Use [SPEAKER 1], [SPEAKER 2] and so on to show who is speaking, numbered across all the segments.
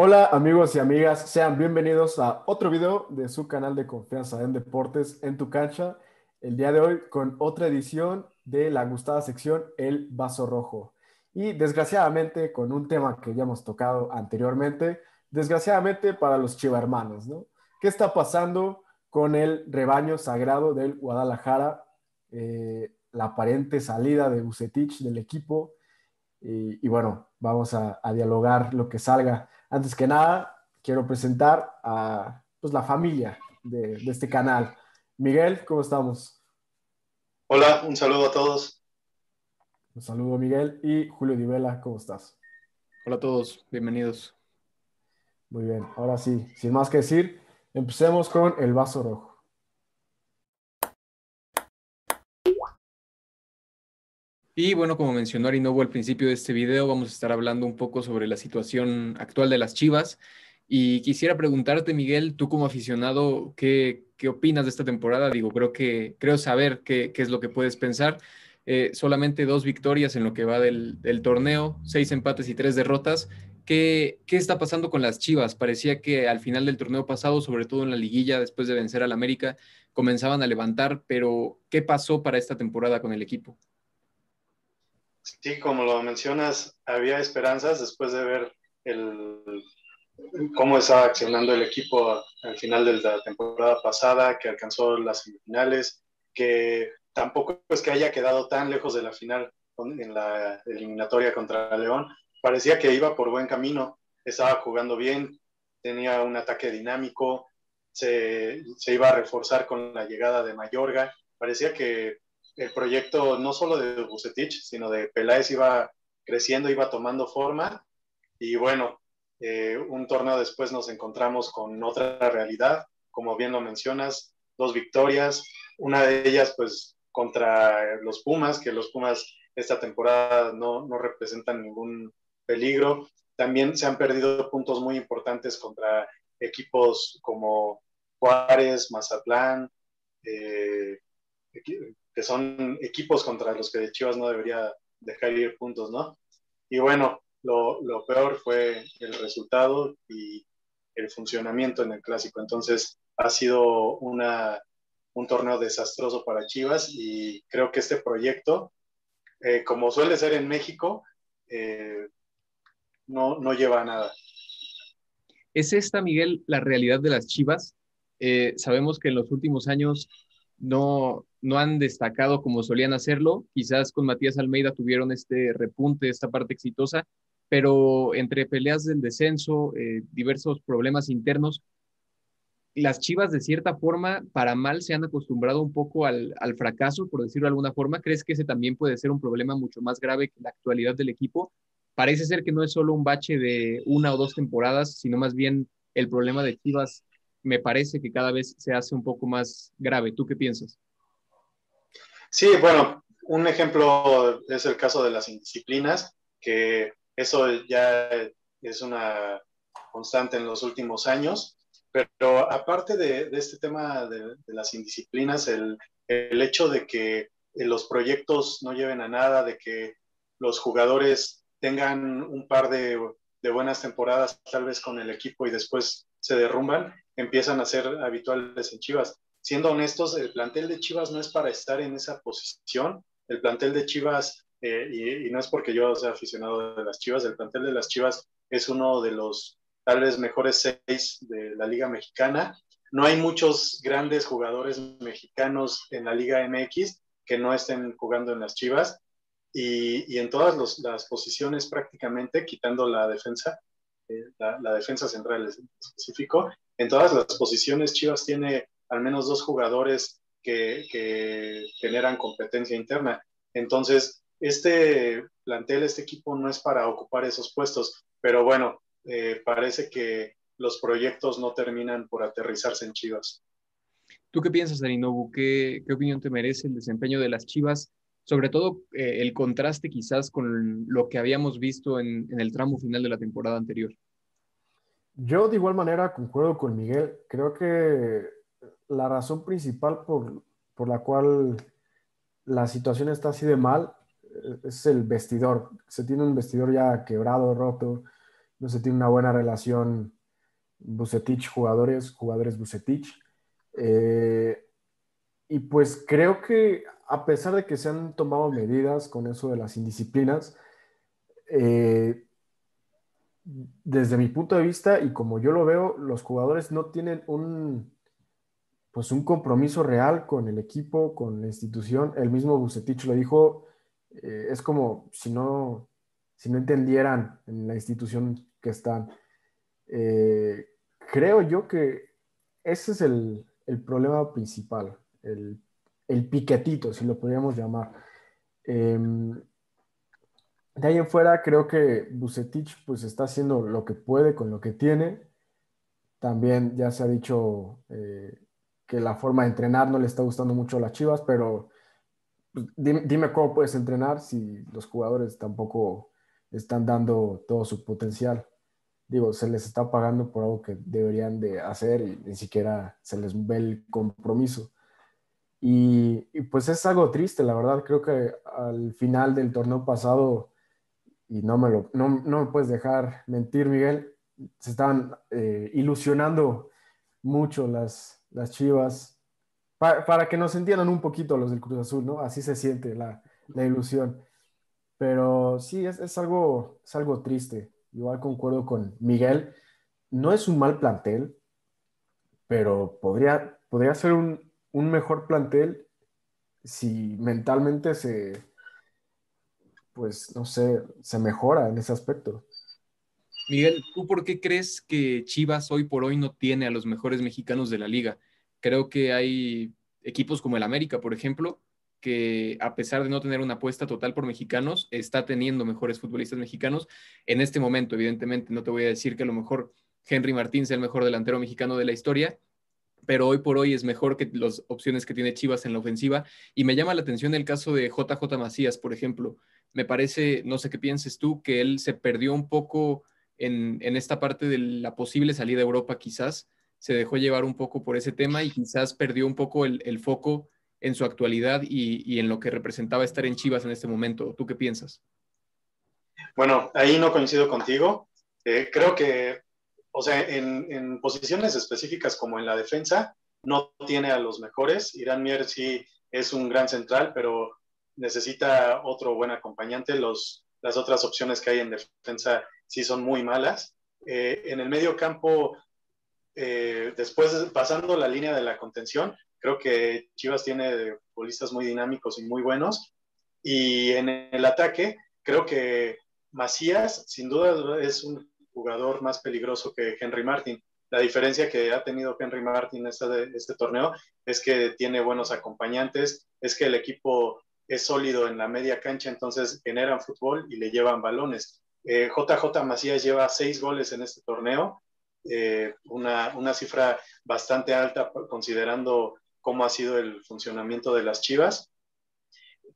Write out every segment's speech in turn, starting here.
[SPEAKER 1] Hola amigos y amigas, sean bienvenidos a otro video de su canal de confianza en deportes en tu cancha. El día de hoy con otra edición de la gustada sección El Vaso Rojo. Y desgraciadamente con un tema que ya hemos tocado anteriormente, desgraciadamente para los chivarmanos, ¿no? ¿Qué está pasando con el rebaño sagrado del Guadalajara? Eh, la aparente salida de Bucetich del equipo. Y, bueno, vamos a dialogar lo que salga. Antes que nada, quiero presentar a pues, la familia de, este canal. Miguel, ¿cómo estamos?
[SPEAKER 2] Hola, un saludo a todos.
[SPEAKER 1] Un saludo, Miguel. Y Julio Divela, ¿cómo estás?
[SPEAKER 3] Hola a todos, bienvenidos.
[SPEAKER 1] Muy bien, ahora sí, sin más que decir, empecemos con el vaso rojo.
[SPEAKER 3] Y bueno, como mencionó Arinovo al principio de este video, vamos a estar hablando un poco sobre la situación actual de las Chivas. Y quisiera preguntarte, Miguel, tú como aficionado, ¿qué, qué opinas de esta temporada? Digo, creo que creo saber qué, qué es lo que puedes pensar. Eh, solamente dos victorias en lo que va del, del, torneo, seis empates y tres derrotas. ¿Qué, ¿Qué está pasando con las Chivas? Parecía que al final del torneo pasado, sobre todo en la liguilla, después de vencer al América, comenzaban a levantar, pero ¿qué pasó para esta temporada con el equipo?
[SPEAKER 2] Sí, como lo mencionas, había esperanzas después de ver el, cómo estaba accionando el equipo al final de la temporada pasada, que alcanzó las semifinales, que tampoco es que haya quedado tan lejos de la final en la eliminatoria contra León. Parecía que iba por buen camino, estaba jugando bien, tenía un ataque dinámico, se, se iba a reforzar con la llegada de Mayorga. Parecía que el proyecto no solo de Bucetich, sino de Peláez iba creciendo, iba tomando forma. Y bueno, eh, un torneo después nos encontramos con otra realidad, como bien lo mencionas, dos victorias, una de ellas pues contra los Pumas, que los Pumas esta temporada no, no representan ningún peligro. También se han perdido puntos muy importantes contra equipos como Juárez, Mazatlán, eh, que son equipos contra los que Chivas no debería dejar ir puntos, ¿no? Y bueno, lo, lo peor fue el resultado y el funcionamiento en el clásico. Entonces, ha sido una, un torneo desastroso para Chivas y creo que este proyecto, eh, como suele ser en México, eh, no, no lleva a nada.
[SPEAKER 3] ¿Es esta, Miguel, la realidad de las Chivas? Eh, sabemos que en los últimos años no, no han destacado como solían hacerlo. Quizás con Matías Almeida tuvieron este repunte, esta parte exitosa, pero entre peleas del descenso, eh, diversos problemas internos, las Chivas de cierta forma, para mal, se han acostumbrado un poco al, al, fracaso, por decirlo de alguna forma. ¿Crees que ese también puede ser un problema mucho más grave que la actualidad del equipo? Parece ser que no es solo un bache de una o dos temporadas, sino más bien el problema de Chivas me parece que cada vez se hace un poco más grave. ¿Tú qué piensas?
[SPEAKER 2] Sí, bueno, un ejemplo es el caso de las indisciplinas, que eso ya es una constante en los últimos años, pero aparte de, este tema de, las indisciplinas, el, hecho de que los proyectos no lleven a nada, de que los jugadores tengan un par de, de buenas temporadas tal vez con el equipo y después se derrumban, empiezan a ser habituales en Chivas. Siendo honestos, el plantel de Chivas no es para estar en esa posición. El plantel de Chivas, eh, y, no es porque yo sea aficionado de las Chivas, el plantel de las Chivas es uno de los tal vez mejores seis de la Liga Mexicana. No hay muchos grandes jugadores mexicanos en la Liga MX que no estén jugando en las Chivas. Y, en todas las posiciones prácticamente, quitando la defensa, eh, la, defensa central en específico, en todas las posiciones Chivas tiene al menos dos jugadores que, generan competencia interna. Entonces, este plantel, este equipo no es para ocupar esos puestos, pero bueno, eh, parece que los proyectos no terminan por aterrizarse en Chivas.
[SPEAKER 3] ¿Tú qué piensas, Arinobu? ¿Qué, ¿Qué, opinión te merece el desempeño de las Chivas? Sobre todo eh, el contraste quizás con lo que habíamos visto en, en el tramo final de la temporada anterior.
[SPEAKER 1] Yo de igual manera concuerdo con Miguel. Creo que la razón principal por, por, la cual la situación está así de mal eh, es el vestidor. Se tiene un vestidor ya quebrado, roto, no se tiene una buena relación Bucetich jugadores, jugadores Bucetich. Eh, y pues creo que a pesar de que se han tomado medidas con eso de las indisciplinas, eh, desde mi punto de vista y como yo lo veo, los jugadores no tienen un, pues un compromiso real con el equipo, con la institución. El mismo Bucetich lo dijo, eh, es como si no, si no entendieran en la institución que están. Eh, creo yo que ese es el, el problema principal, el, el, piquetito, si lo podríamos llamar. Em, de ahí en fuera, creo que Bucetich pues está haciendo lo que puede con lo que tiene. También ya se ha dicho eh, que la forma de entrenar no le está gustando mucho a las Chivas, pero pues, dime, cómo puedes entrenar si los jugadores tampoco están dando todo su potencial. Digo, se les está pagando por algo que deberían de hacer y ni siquiera se les ve el compromiso. Y, y pues es algo triste, la verdad. Creo que al final del torneo pasado y no me, lo, no, no me puedes dejar mentir, Miguel, se estaban eh, ilusionando mucho las, las chivas, para, que nos entiendan un poquito los del Cruz Azul, ¿no? Así se siente la, la ilusión. Pero sí, es, es, algo, es algo triste. Igual concuerdo con Miguel, no es un mal plantel, pero podría, podría ser un, un mejor plantel si mentalmente se, pues, no sé, se mejora en ese aspecto.
[SPEAKER 3] Miguel, ¿tú por qué crees que Chivas hoy por hoy no tiene a los mejores mexicanos de la liga? Creo que hay equipos como el América, por ejemplo, que a pesar de no tener una apuesta total por mexicanos, está teniendo mejores futbolistas mexicanos. En este momento, evidentemente, no te voy a decir que a lo mejor Henry Martín sea el mejor delantero mexicano de la historia, pero hoy por hoy es mejor que las opciones que tiene Chivas en la ofensiva. Y me llama la atención el caso de JJ Macías, por ejemplo me parece, no sé qué pienses tú, que él se perdió un poco en, esta parte de la posible salida a Europa, quizás se dejó llevar un poco por ese tema y quizás perdió un poco el, foco en su actualidad y, en lo que representaba estar en Chivas en este momento. ¿Tú qué piensas?
[SPEAKER 2] Bueno, ahí no coincido contigo. Eh, creo que, o sea, en, posiciones específicas como en la defensa, no tiene a los mejores. Irán Mier sí es un gran central, pero necesita otro buen acompañante. Las otras opciones que hay en defensa sí son muy malas. Eh, en el medio campo, eh, después pasando la línea de la contención, creo que Chivas tiene futbolistas muy dinámicos y muy buenos. Y en el ataque, creo que Macías, sin duda, es un jugador más peligroso que Henry Martin. La diferencia que ha tenido Henry Martin este, este torneo es que tiene buenos acompañantes, es que el equipo es sólido en la media cancha, entonces generan fútbol y le llevan balones. JJ eh, Macías lleva seis goles en este torneo, eh, una, una, cifra bastante alta considerando cómo ha sido el funcionamiento de las Chivas.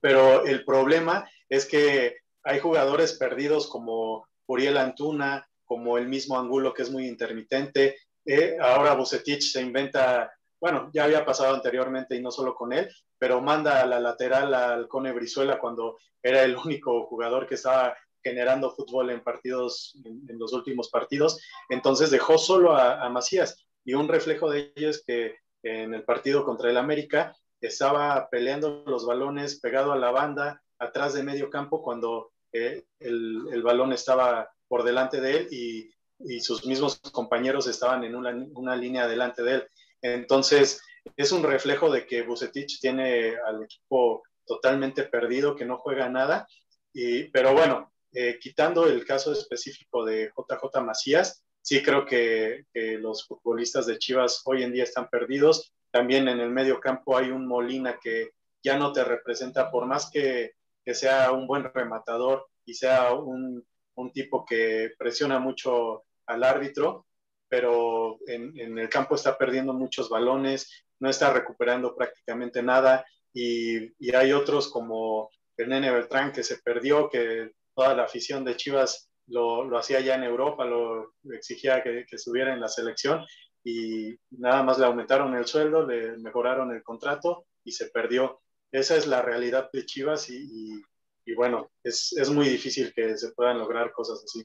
[SPEAKER 2] Pero el problema es que hay jugadores perdidos como Uriel Antuna, como el mismo Angulo que es muy intermitente. Eh, ahora Bucetich se inventa bueno, ya había pasado anteriormente y no solo con él, pero manda a la lateral al Cone Brizuela cuando era el único jugador que estaba generando fútbol en partidos, en, los últimos partidos. Entonces dejó solo a, Macías y un reflejo de ello es que en el partido contra el América estaba peleando los balones pegado a la banda, atrás de medio campo, cuando eh, el, balón estaba por delante de él y, sus mismos compañeros estaban en una, una línea delante de él. Entonces, es un reflejo de que Bucetich tiene al equipo totalmente perdido, que no juega nada. Y, pero bueno, eh, quitando el caso específico de JJ Macías, sí creo que, los futbolistas de Chivas hoy en día están perdidos. También en el medio campo hay un Molina que ya no te representa, por más que, sea un buen rematador y sea un, un tipo que presiona mucho al árbitro, pero en, el campo está perdiendo muchos balones, no está recuperando prácticamente nada y, hay otros como el Nene Beltrán que se perdió, que toda la afición de Chivas lo, hacía ya en Europa, lo exigía que, que estuviera en la selección y nada más le aumentaron el sueldo, le mejoraron el contrato y se perdió. Esa es la realidad de Chivas y, y bueno, es, es muy difícil que se puedan lograr cosas así.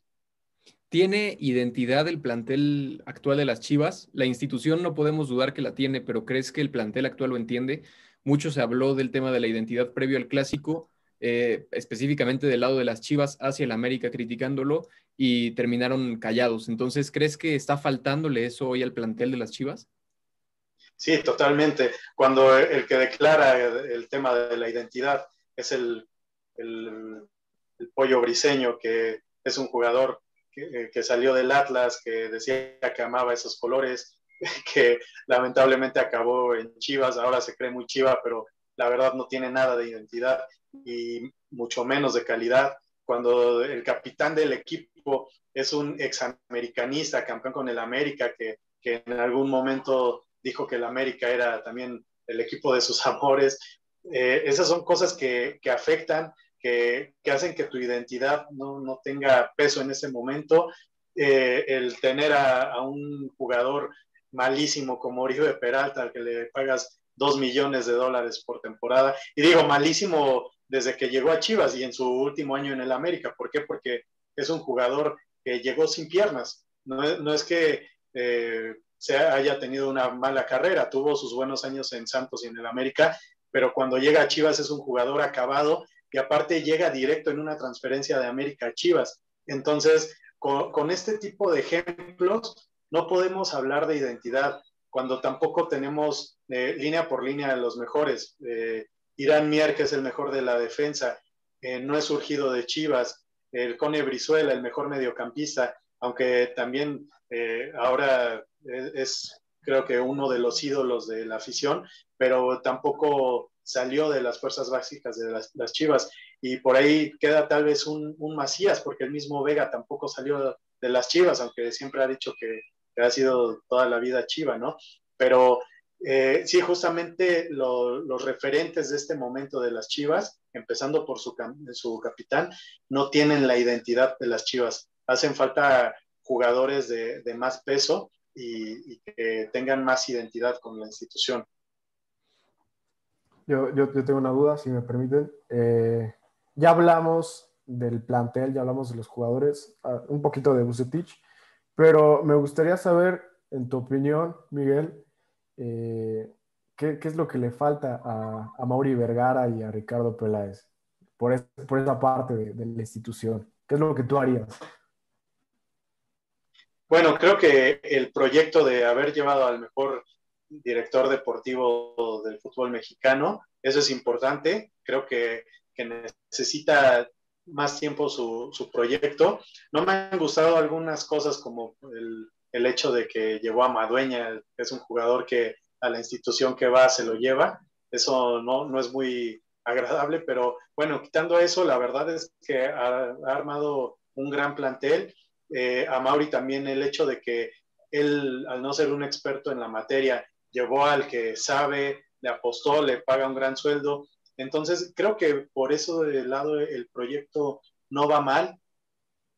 [SPEAKER 3] ¿Tiene identidad el plantel actual de las Chivas? La institución no podemos dudar que la tiene, pero ¿crees que el plantel actual lo entiende? Mucho se habló del tema de la identidad previo al clásico, eh, específicamente del lado de las Chivas hacia el América criticándolo y terminaron callados. Entonces, ¿crees que está faltándole eso hoy al plantel de las Chivas?
[SPEAKER 2] Sí, totalmente. Cuando el que declara el tema de la identidad es el, el, pollo briseño, que es un jugador eh, que, salió del Atlas, que decía que amaba esos colores, que lamentablemente acabó en Chivas, ahora se cree muy chiva, pero la verdad no tiene nada de identidad y mucho menos de calidad. Cuando el capitán del equipo es un examericanista, campeón con el América, que, que en algún momento dijo que el América era también el equipo de sus amores, eh, esas son cosas que, que afectan que, hacen que tu identidad no, no, tenga peso en ese momento. Eh, el tener a, un jugador malísimo como Oribe Peralta, al que le pagas dos millones de dólares por temporada, y digo malísimo desde que llegó a Chivas y en su último año en el América. ¿Por qué? Porque es un jugador que llegó sin piernas. No es, no es que eh, se haya tenido una mala carrera, tuvo sus buenos años en Santos y en el América, pero cuando llega a Chivas es un jugador acabado y aparte llega directo en una transferencia de América a Chivas. Entonces, con, este tipo de ejemplos, no podemos hablar de identidad cuando tampoco tenemos eh, línea por línea los mejores. Eh, Irán Mier, que es el mejor de la defensa, eh, no es surgido de Chivas. El Cone Brizuela, el mejor mediocampista, aunque también ahora es, creo que uno de los ídolos de la afición, pero tampoco salió de las fuerzas básicas de las, Chivas. Y por ahí queda tal vez un, Macías, porque el mismo Vega tampoco salió de las Chivas, aunque siempre ha dicho que, ha sido toda la vida Chiva, ¿no? Pero eh, sí, justamente los referentes de este momento de las Chivas, empezando por su, su capitán, no tienen la identidad de las Chivas. Hacen falta jugadores de, más peso y, y, que tengan más identidad con la institución.
[SPEAKER 1] Yo, yo, tengo una duda, si me permiten. Eh, ya hablamos del plantel, ya hablamos de los jugadores, ah, un poquito de Bucetich, pero me gustaría saber, en tu opinión, Miguel, eh, ¿qué, ¿qué, es lo que le falta a, Mauri Vergara y a Ricardo Peláez por, esa parte de la institución? ¿Qué es lo que tú harías?
[SPEAKER 2] Bueno, creo que el proyecto de haber llevado al mejor director deportivo del fútbol mexicano. Eso es importante. Creo que, necesita más tiempo su, proyecto. No me han gustado algunas cosas como el, hecho de que llevó a Madueña, es un jugador que a la institución que va se lo lleva. Eso no, no es muy agradable, pero bueno, quitando eso, la verdad es que ha, armado un gran plantel. Eh, a Mauri también el hecho de que él, al no ser un experto en la materia, llevó al que sabe, le apostó, le paga un gran sueldo. Entonces, creo que por eso del lado el proyecto no va mal,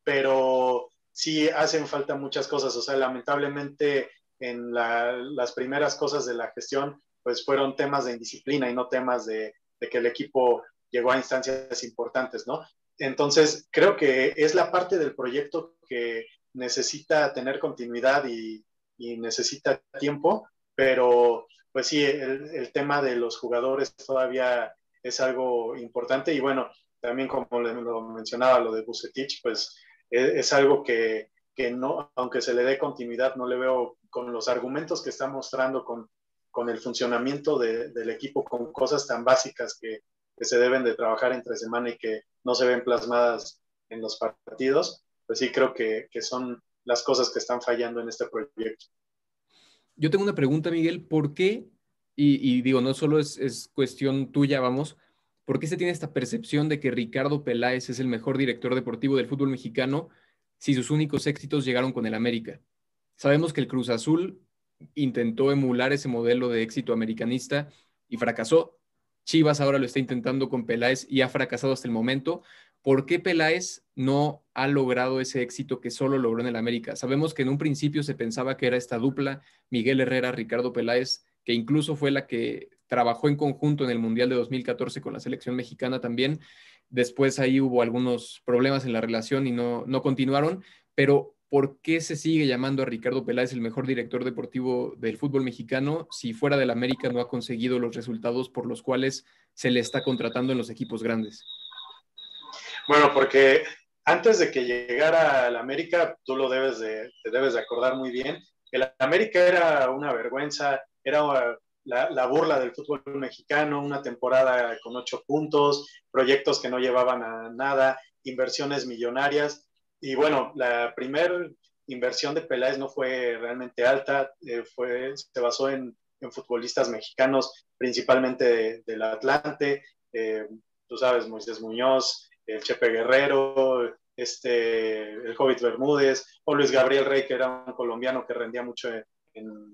[SPEAKER 2] pero sí hacen falta muchas cosas. O sea, lamentablemente en las primeras cosas de la gestión, pues fueron temas de indisciplina y no temas de, que el equipo llegó a instancias importantes, ¿no? Entonces, creo que es la parte del proyecto que necesita tener continuidad y necesita tiempo pero pues sí, el, tema de los jugadores todavía es algo importante y bueno, también como lo mencionaba, lo de Bucetich, pues e, es, algo que, que, no, aunque se le dé continuidad, no le veo con los argumentos que está mostrando, con, con el funcionamiento del equipo, con cosas tan básicas que, que se deben de trabajar entre semana y que no se ven plasmadas en los partidos, pues sí creo que, que son las cosas que están fallando en este proyecto
[SPEAKER 3] yo tengo una pregunta, Miguel, ¿por qué? Y, digo, no solo es, cuestión tuya, vamos, ¿por qué se tiene esta percepción de que Ricardo Peláez es el mejor director deportivo del fútbol mexicano si sus únicos éxitos llegaron con el América? Sabemos que el Cruz Azul intentó emular ese modelo de éxito americanista y fracasó. Chivas ahora lo está intentando con Peláez y ha fracasado hasta el momento. ¿Por qué Peláez no ha logrado ese éxito que solo logró en el América? Sabemos que en un principio se pensaba que era esta dupla, Miguel Herrera, Ricardo Peláez, que incluso fue la que trabajó en conjunto en el Mundial de 2014 con la selección mexicana también. Después ahí hubo algunos problemas en la relación y no, no continuaron, pero ¿por qué se sigue llamando a Ricardo Peláez el mejor director deportivo del fútbol mexicano si fuera del América no ha conseguido los resultados por los cuales se le está contratando en los equipos grandes?
[SPEAKER 2] Bueno, porque antes de que llegara al América, tú lo debes de, te debes de acordar muy bien, el América era una vergüenza, era la, burla del fútbol mexicano, una temporada con ocho puntos, proyectos que no llevaban a nada, inversiones millonarias. Y bueno, la primera inversión de Peláez no fue realmente alta, eh, fue, se basó en, futbolistas mexicanos, principalmente del Atlante, eh, tú sabes, Moisés Muñoz, el Chepe Guerrero, este, el Hobbit Bermúdez, o Luis Gabriel Rey, que era un colombiano que rendía mucho en, en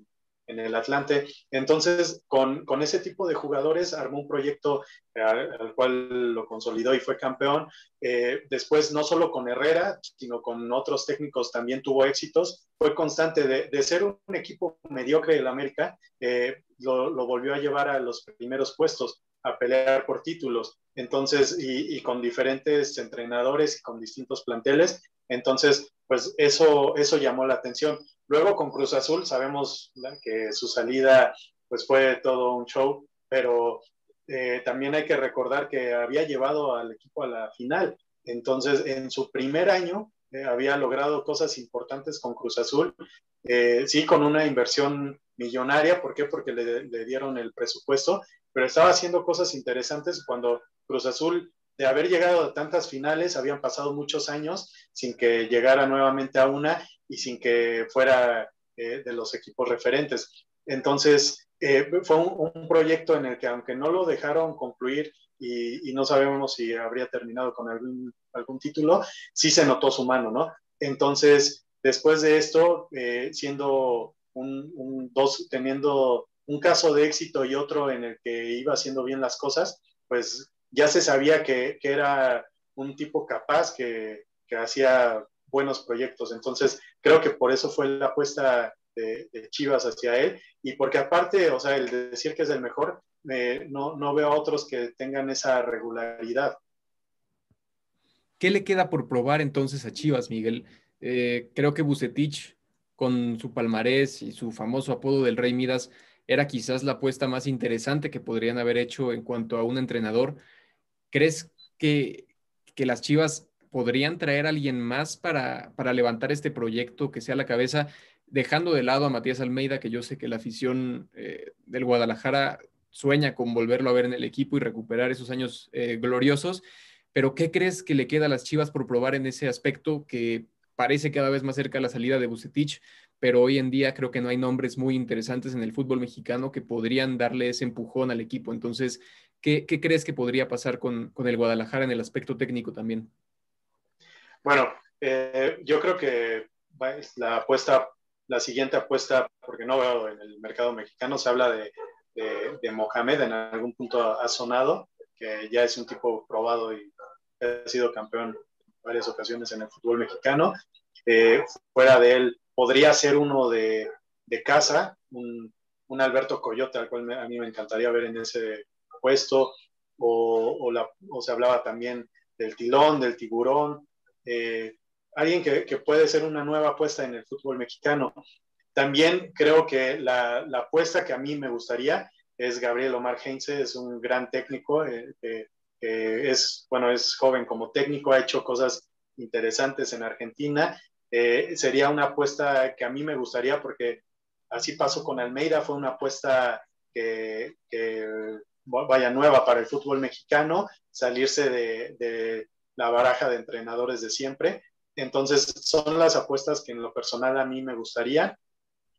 [SPEAKER 2] el Atlante. Entonces, con, con, ese tipo de jugadores armó un proyecto al, cual lo consolidó y fue campeón. Eh, después, no solo con Herrera, sino con otros técnicos también tuvo éxitos. Fue constante de, de ser un, equipo mediocre del América, eh, lo, lo, volvió a llevar a los primeros puestos a pelear por títulos. Entonces, y, con diferentes entrenadores y con distintos planteles. Entonces, pues eso, eso llamó la atención. Luego con Cruz Azul sabemos que su salida pues fue todo un show, pero eh, también hay que recordar que había llevado al equipo a la final. Entonces, en su primer año eh, había logrado cosas importantes con Cruz Azul, eh, sí, con una inversión millonaria, ¿por qué? Porque le, dieron el presupuesto, pero estaba haciendo cosas interesantes cuando Cruz Azul, de haber llegado a tantas finales, habían pasado muchos años sin que llegara nuevamente a una y sin que fuera eh, de los equipos referentes. Entonces, eh, fue un, proyecto en el que aunque no lo dejaron concluir y, no sabemos si habría terminado con algún, algún, título, sí se notó su mano, ¿no? Entonces, después de esto, eh, siendo un, dos, teniendo un caso de éxito y otro en el que iba haciendo bien las cosas, pues ya se sabía que, que era un tipo capaz que, que hacía buenos proyectos. Entonces, creo que por eso fue la apuesta de, Chivas hacia él y porque aparte, o sea, el decir que es el mejor, no, no veo a otros que tengan esa regularidad.
[SPEAKER 3] ¿Qué le queda por probar entonces a Chivas, Miguel? Eh, creo que Bucetich, con su palmarés y su famoso apodo del Rey Midas, era quizás la apuesta más interesante que podrían haber hecho en cuanto a un entrenador. ¿Crees que, las Chivas podrían traer a alguien más para, para levantar este proyecto que sea la cabeza, dejando de lado a Matías Almeida, que yo sé que la afición eh, del Guadalajara sueña con volverlo a ver en el equipo y recuperar esos años eh, gloriosos, pero ¿qué crees que le queda a las Chivas por probar en ese aspecto que parece cada vez más cerca la salida de Bucetich, pero hoy en día creo que no hay nombres muy interesantes en el fútbol mexicano que podrían darle ese empujón al equipo. Entonces, ¿qué, qué crees que podría pasar con, con el Guadalajara en el aspecto técnico también?
[SPEAKER 2] Bueno, eh, yo creo que la apuesta, la siguiente apuesta, porque no veo en el mercado mexicano, se habla de, de, Mohamed, en algún punto ha sonado, que ya es un tipo probado y ha sido campeón en varias ocasiones en el fútbol mexicano. Eh, fuera de él, podría ser uno de, de casa, un, un, Alberto Coyote, al cual a mí me encantaría ver en ese puesto, o, o, la, o se hablaba también del tilón, del tiburón, eh, alguien que, puede ser una nueva apuesta en el fútbol mexicano. También creo que la, apuesta que a mí me gustaría es Gabriel Omar Heinze, es un gran técnico, eh, es, bueno, es joven como técnico, ha hecho cosas interesantes en Argentina. Eh, sería una apuesta que a mí me gustaría porque así pasó con Almeida, fue una apuesta que, vaya nueva para el fútbol mexicano, salirse de, la baraja de entrenadores de siempre. Entonces, son las apuestas que en lo personal a mí me gustaría.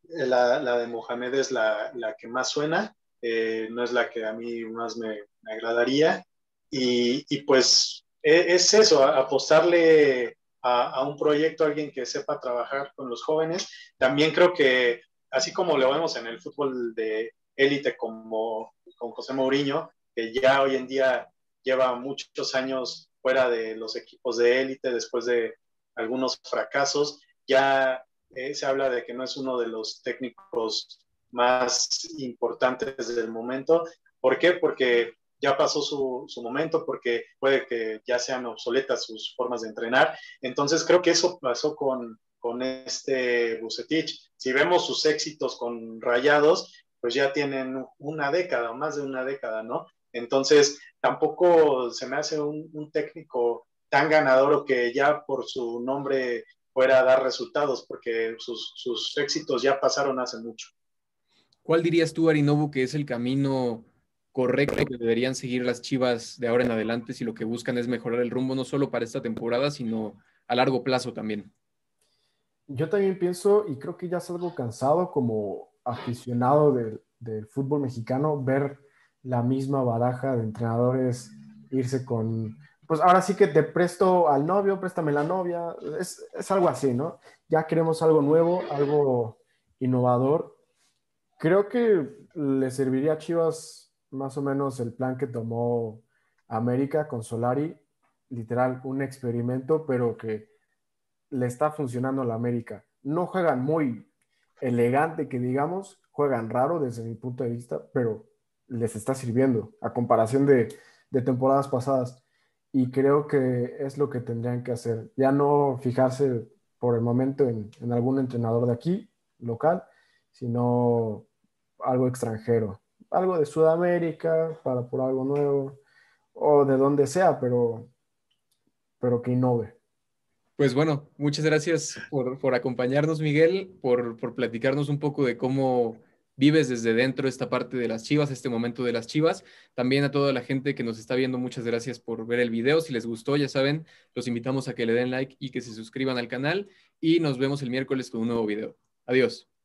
[SPEAKER 2] La, la de Mohamed es la, que más suena, eh, no es la que a mí más me, agradaría. Y, y, pues e, es eso, apostarle a, un proyecto, alguien que sepa trabajar con los jóvenes. También creo que, así como lo vemos en el fútbol de élite como con José Mourinho, que ya hoy en día lleva muchos años fuera de los equipos de élite después de algunos fracasos. Ya eh, se habla de que no es uno de los técnicos más importantes del momento. ¿Por qué? Porque ya pasó su, su, momento, porque puede que ya sean obsoletas sus formas de entrenar. Entonces creo que eso pasó con, con este Bucetich. Si vemos sus éxitos con Rayados, pues ya tienen una década, más de una década, ¿no? Entonces, tampoco se me hace un, técnico tan ganador o que ya por su nombre fuera dar resultados, porque sus, sus éxitos ya pasaron hace mucho.
[SPEAKER 3] ¿Cuál dirías tú, Arinobu, que es el camino correcto que deberían seguir las Chivas de ahora en adelante si lo que buscan es mejorar el rumbo no solo para esta temporada, sino a largo plazo también?
[SPEAKER 1] Yo también pienso, y creo que ya es algo cansado como aficionado del, fútbol mexicano, ver la misma baraja de entrenadores irse con, pues ahora sí que te presto al novio, préstame la novia, es, es algo así, ¿no? Ya queremos algo nuevo, algo innovador. Creo que le serviría a Chivas más o menos el plan que tomó América con Solari, literal, un experimento, pero que le está funcionando a la América. No juegan muy elegante, que digamos, juegan raro desde mi punto de vista, pero les está sirviendo a comparación de, temporadas pasadas. Y creo que es lo que tendrían que hacer. Ya no fijarse por el momento en, en algún entrenador de aquí, local, sino algo extranjero. Algo de Sudamérica, para por algo nuevo, o de donde sea, pero, pero que innove.
[SPEAKER 3] Pues bueno, muchas gracias por, acompañarnos, Miguel, por, por, platicarnos un poco de cómo vives desde dentro esta parte de las chivas, este momento de las chivas. También a toda la gente que nos está viendo, muchas gracias por ver el video. Si les gustó, ya saben, los invitamos a que le den like y que se suscriban al canal y nos vemos el miércoles con un nuevo video. Adiós.